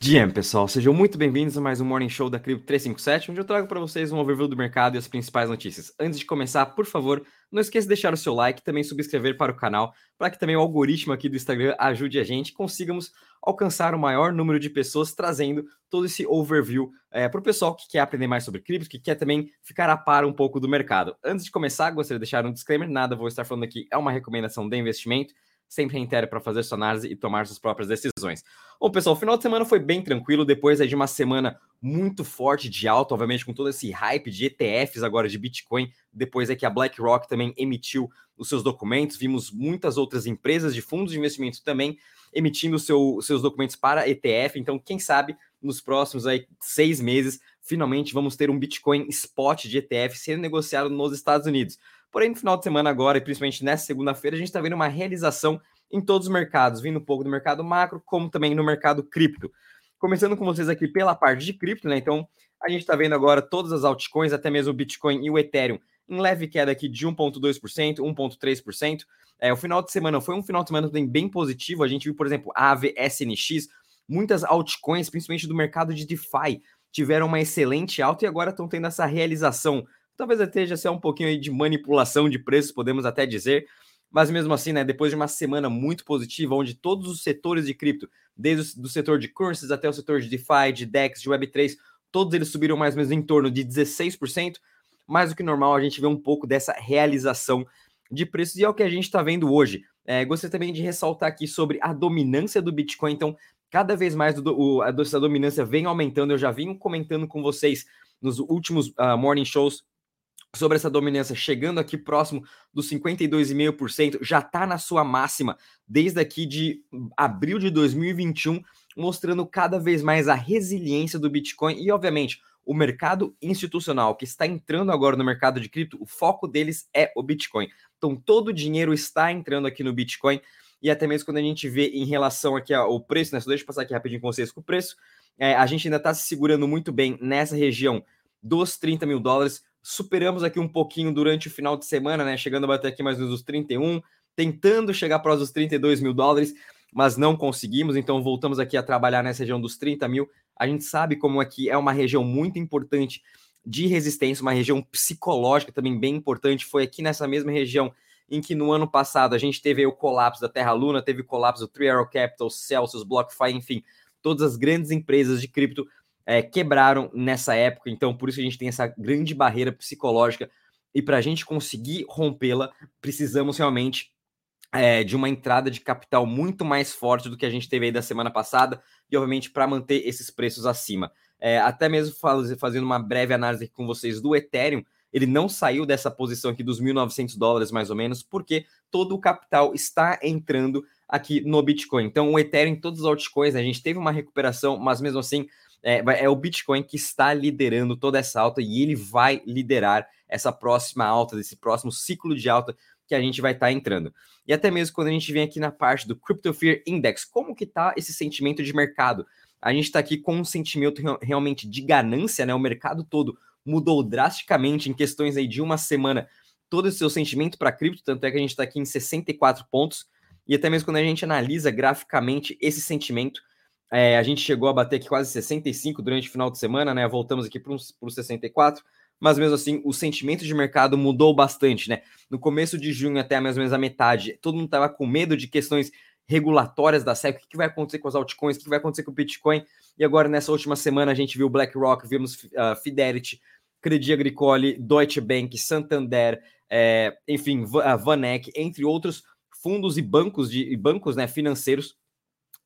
Dia, pessoal, sejam muito bem-vindos a mais um Morning Show da Cripto 357, onde eu trago para vocês um overview do mercado e as principais notícias. Antes de começar, por favor, não esqueça de deixar o seu like e também subscrever para o canal, para que também o algoritmo aqui do Instagram ajude a gente e consigamos alcançar o maior número de pessoas trazendo todo esse overview é, para o pessoal que quer aprender mais sobre cripto, que quer também ficar a par um pouco do mercado. Antes de começar, gostaria de deixar um disclaimer, nada vou estar falando aqui, é uma recomendação de investimento, sempre reitero para fazer sua análise e tomar suas próprias decisões. Bom, pessoal, o final de semana foi bem tranquilo, depois de uma semana muito forte de alta, obviamente com todo esse hype de ETFs agora de Bitcoin, depois é que a BlackRock também emitiu os seus documentos, vimos muitas outras empresas de fundos de investimento também emitindo seu, seus documentos para ETF, então quem sabe nos próximos aí seis meses, finalmente vamos ter um Bitcoin spot de ETF sendo negociado nos Estados Unidos. Porém, no final de semana agora, e principalmente nessa segunda-feira, a gente está vendo uma realização em todos os mercados, vindo um pouco do mercado macro, como também no mercado cripto. Começando com vocês aqui pela parte de cripto, né? Então, a gente está vendo agora todas as altcoins, até mesmo o Bitcoin e o Ethereum, em leve queda aqui de 1,2%, 1,3%. É, o final de semana foi um final de semana também bem positivo. A gente viu, por exemplo, a AVSNX, muitas altcoins, principalmente do mercado de DeFi, tiveram uma excelente alta e agora estão tendo essa realização Talvez até já seja um pouquinho aí de manipulação de preços, podemos até dizer. Mas mesmo assim, né, depois de uma semana muito positiva, onde todos os setores de cripto, desde o setor de currencies até o setor de DeFi, de DEX, de Web3, todos eles subiram mais ou menos em torno de 16%, mais do que normal a gente vê um pouco dessa realização de preços, e é o que a gente está vendo hoje. É, gostaria também de ressaltar aqui sobre a dominância do Bitcoin, então, cada vez mais do, o, a, essa dominância vem aumentando, eu já vim comentando com vocês nos últimos uh, morning shows sobre essa dominância, chegando aqui próximo dos 52,5%, já está na sua máxima desde aqui de abril de 2021, mostrando cada vez mais a resiliência do Bitcoin e, obviamente, o mercado institucional que está entrando agora no mercado de cripto, o foco deles é o Bitcoin. Então, todo o dinheiro está entrando aqui no Bitcoin e até mesmo quando a gente vê em relação aqui ao preço, né? Só deixa eu passar aqui rapidinho com vocês com o preço. É, a gente ainda está se segurando muito bem nessa região dos 30 mil dólares superamos aqui um pouquinho durante o final de semana, né? Chegando a bater aqui mais uns 31, tentando chegar para os 32 mil dólares, mas não conseguimos. Então voltamos aqui a trabalhar nessa região dos 30 mil. A gente sabe como aqui é uma região muito importante de resistência, uma região psicológica também bem importante. Foi aqui nessa mesma região em que no ano passado a gente teve o colapso da Terra Luna, teve o colapso do Three Arrow Capital, Celsius, BlockFi, enfim, todas as grandes empresas de cripto é, quebraram nessa época, então por isso a gente tem essa grande barreira psicológica. E para a gente conseguir rompê-la, precisamos realmente é, de uma entrada de capital muito mais forte do que a gente teve aí da semana passada, e obviamente para manter esses preços acima. É, até mesmo fazendo uma breve análise aqui com vocês do Ethereum, ele não saiu dessa posição aqui dos 1.900 dólares mais ou menos, porque todo o capital está entrando aqui no Bitcoin. Então, o Ethereum, todos os altcoins, a gente teve uma recuperação, mas mesmo assim é, é o Bitcoin que está liderando toda essa alta e ele vai liderar essa próxima alta, desse próximo ciclo de alta que a gente vai estar tá entrando. E até mesmo quando a gente vem aqui na parte do Crypto Fear Index, como que tá esse sentimento de mercado? A gente está aqui com um sentimento realmente de ganância, né? O mercado todo mudou drasticamente em questões aí de uma semana todo o seu sentimento para cripto, tanto é que a gente está aqui em 64 pontos. E até mesmo quando a gente analisa graficamente esse sentimento, é, a gente chegou a bater aqui quase 65 durante o final de semana, né? Voltamos aqui para os 64, mas mesmo assim o sentimento de mercado mudou bastante, né? No começo de junho, até mais ou menos a metade, todo mundo estava com medo de questões regulatórias da SEC, o que vai acontecer com as altcoins, o que vai acontecer com o Bitcoin. E agora, nessa última semana, a gente viu BlackRock, vimos uh, Fidelity, Credit Agricole, Deutsche Bank, Santander, é, enfim, Vanek, entre outros fundos e bancos de e bancos né, financeiros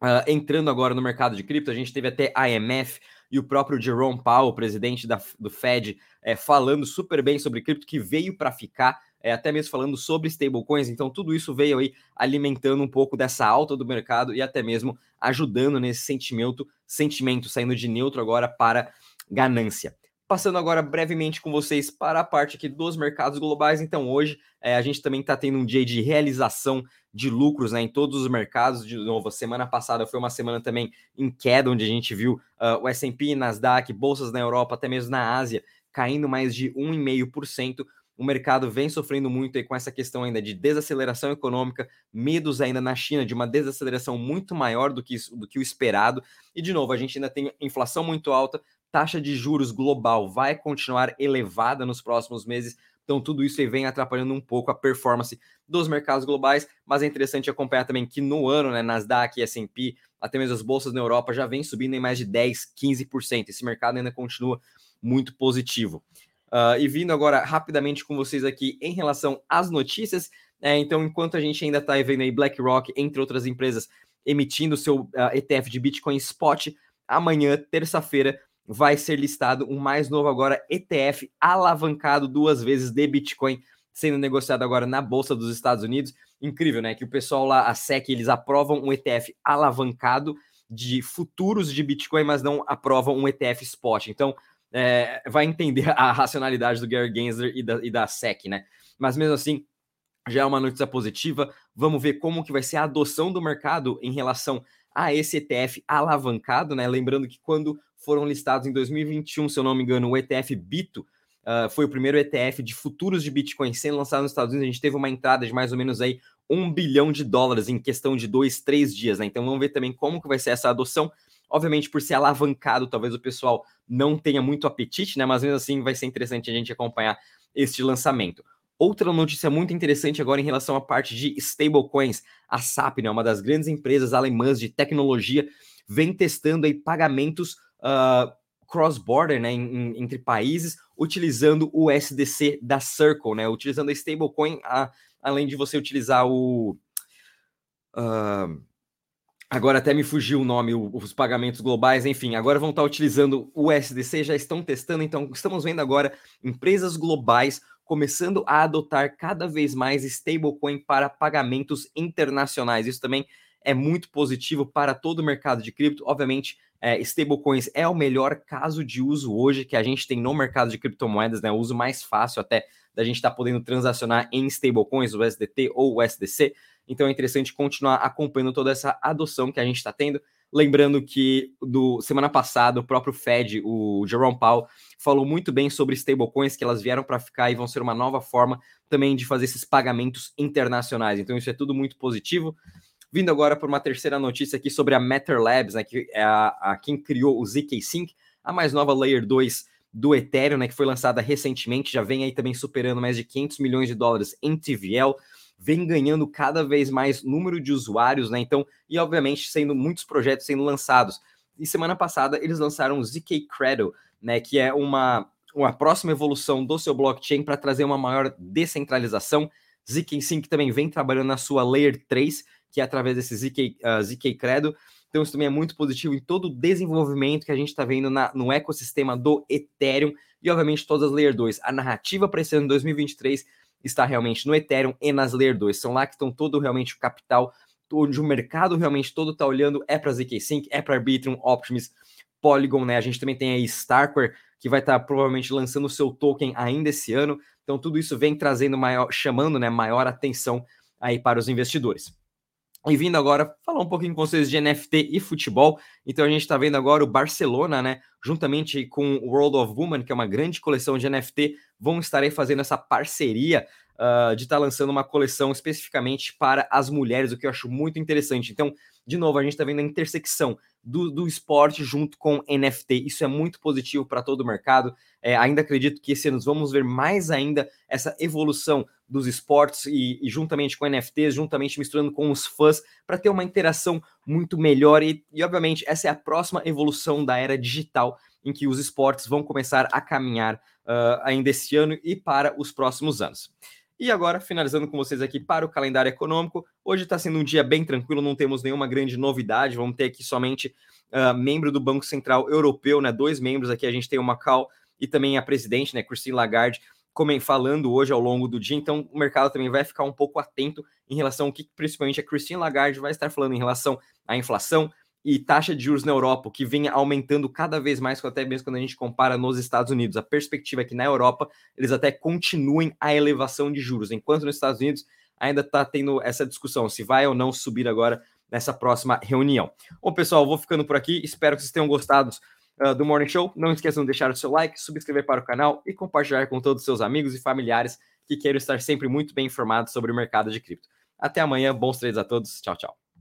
Uh, entrando agora no mercado de cripto, a gente teve até a IMF e o próprio Jerome Powell, presidente da, do Fed, é, falando super bem sobre cripto, que veio para ficar, é, até mesmo falando sobre stablecoins. Então, tudo isso veio aí alimentando um pouco dessa alta do mercado e até mesmo ajudando nesse sentimento, sentimento saindo de neutro agora para ganância. Passando agora brevemente com vocês para a parte aqui dos mercados globais. Então, hoje é, a gente também está tendo um dia de realização de lucros né, em todos os mercados. De novo, semana passada foi uma semana também em queda, onde a gente viu uh, o SP, Nasdaq, bolsas na Europa, até mesmo na Ásia, caindo mais de 1,5%. o mercado vem sofrendo muito aí com essa questão ainda de desaceleração econômica, medos ainda na China de uma desaceleração muito maior do que, do que o esperado. E, de novo, a gente ainda tem inflação muito alta, taxa de juros global vai continuar elevada nos próximos meses. Então, tudo isso vem atrapalhando um pouco a performance dos mercados globais, mas é interessante acompanhar também que no ano, né, Nasdaq e S&P, até mesmo as bolsas na Europa já vem subindo em mais de 10, 15%. Esse mercado ainda continua muito positivo. Uh, e vindo agora rapidamente com vocês aqui em relação às notícias. É, então, enquanto a gente ainda está vendo aí BlackRock, entre outras empresas, emitindo seu uh, ah, ETF de Bitcoin Spot, amanhã, terça-feira, vai ser listado um mais novo agora ETF alavancado duas vezes de Bitcoin, sendo negociado agora na Bolsa dos Estados Unidos. Incrível, né? Que o pessoal lá, a SEC, eles aprovam um ETF alavancado de futuros de Bitcoin, mas não aprovam um ETF spot. Então, é, vai entender a racionalidade do Gary Gensler e da, e da SEC, né? Mas mesmo assim, já é uma notícia positiva. Vamos ver como que vai ser a adoção do mercado em relação a esse ETF alavancado, né? Lembrando que quando foram listados em 2021, se eu não me engano, o ETF Bito uh, foi o primeiro ETF de futuros de Bitcoin sendo lançado nos Estados Unidos. A gente teve uma entrada de mais ou menos aí um bilhão de dólares em questão de dois, três dias, né? Então vamos ver também como que vai ser essa adoção. Obviamente, por ser alavancado, talvez o pessoal não tenha muito apetite, né? Mas mesmo assim vai ser interessante a gente acompanhar este lançamento. Outra notícia muito interessante agora em relação à parte de stablecoins. A SAP, né, uma das grandes empresas alemãs de tecnologia, vem testando aí pagamentos uh, cross-border, né, em, entre países, utilizando o SDC da Circle, né, utilizando a stablecoin, a, além de você utilizar o... Uh, Agora até me fugiu o nome, os pagamentos globais, enfim, agora vão estar utilizando o SDC, já estão testando, então estamos vendo agora empresas globais começando a adotar cada vez mais stablecoin para pagamentos internacionais. Isso também é muito positivo para todo o mercado de cripto. Obviamente, é, stablecoins é o melhor caso de uso hoje que a gente tem no mercado de criptomoedas, né? O uso mais fácil até da gente estar tá podendo transacionar em stablecoins, o SDT ou o SDC. Então é interessante continuar acompanhando toda essa adoção que a gente está tendo. Lembrando que do semana passada o próprio Fed, o Jerome Powell, falou muito bem sobre stablecoins que elas vieram para ficar e vão ser uma nova forma também de fazer esses pagamentos internacionais. Então isso é tudo muito positivo. Vindo agora para uma terceira notícia aqui sobre a Matter Labs, né, que é a, a quem criou o ZK Sync, a mais nova Layer 2 do Ethereum, né, que foi lançada recentemente, já vem aí também superando mais de 500 milhões de dólares em TVL vem ganhando cada vez mais número de usuários, né? Então, e obviamente sendo muitos projetos sendo lançados. E semana passada eles lançaram o ZK Cradle, né? Que é uma, uma próxima evolução do seu blockchain para trazer uma maior descentralização. ZK Sync também vem trabalhando na sua Layer 3, que é através desse ZK, uh, ZK Cradle. Então, isso também é muito positivo em todo o desenvolvimento que a gente está vendo na, no ecossistema do Ethereum e, obviamente, todas as Layer 2. A narrativa para esse ano 2023 está realmente no Ethereum e nas Layer 2. São lá que estão todo realmente o capital, onde o mercado realmente todo está olhando é para ZK Sync, é para Arbitrum, Optimus, Polygon, né? A gente também tem aí Starkware, que vai estar tá provavelmente lançando o seu token ainda esse ano. Então tudo isso vem trazendo maior, chamando, né, maior atenção aí para os investidores. E vindo agora falar um pouquinho com vocês de NFT e futebol. Então a gente está vendo agora o Barcelona, né? Juntamente com o World of Woman, que é uma grande coleção de NFT, vão estar aí fazendo essa parceria uh, de estar tá lançando uma coleção especificamente para as mulheres, o que eu acho muito interessante. Então, de novo, a gente está vendo a intersecção do, do esporte junto com NFT. Isso é muito positivo para todo o mercado. É, ainda acredito que esse ano vamos ver mais ainda essa evolução dos esportes e, e juntamente com NFTs, juntamente misturando com os fãs, para ter uma interação muito melhor. E, e, obviamente, essa é a próxima evolução da era digital em que os esportes vão começar a caminhar uh, ainda esse ano e para os próximos anos. E agora, finalizando com vocês aqui para o calendário econômico, hoje está sendo um dia bem tranquilo, não temos nenhuma grande novidade, vamos ter aqui somente uh, membro do Banco Central Europeu, né? Dois membros aqui, a gente tem o Macau e também a presidente, né, Christine Lagarde, como falando hoje ao longo do dia, então o mercado também vai ficar um pouco atento em relação ao que principalmente a Christine Lagarde vai estar falando em relação à inflação, e taxa de juros na Europa, que vem aumentando cada vez mais, até mesmo quando a gente compara nos Estados Unidos. A perspectiva é que na Europa eles até continuem a elevação de juros, enquanto nos Estados Unidos ainda está tendo essa discussão se vai ou não subir agora nessa próxima reunião. Bom, pessoal, vou ficando por aqui. Espero que vocês tenham gostado uh, do Morning Show. Não esqueçam de deixar o seu like, subscrever para o canal e compartilhar com todos os seus amigos e familiares que queiram estar sempre muito bem informados sobre o mercado de cripto. Até amanhã, bons trades a todos. Tchau, tchau.